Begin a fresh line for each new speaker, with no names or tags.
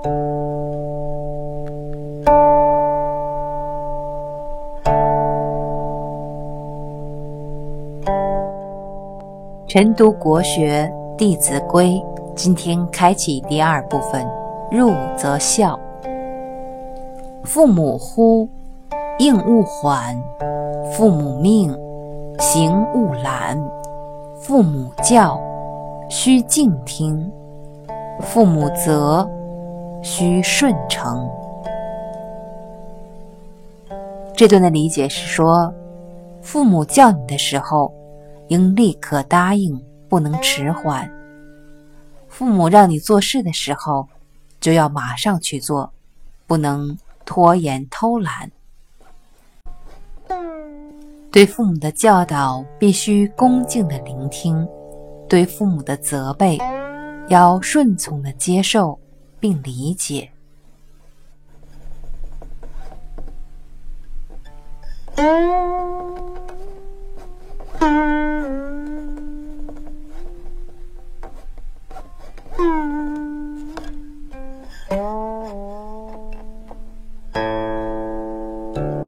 晨读国学《弟子规》，今天开启第二部分。入则孝。父母呼，应勿缓；父母命，行勿懒；父母教，须敬听；父母责，须顺承。这段的理解是说，父母叫你的时候，应立刻答应，不能迟缓；父母让你做事的时候，就要马上去做，不能拖延偷懒。对父母的教导必须恭敬的聆听，对父母的责备要顺从的接受并理解。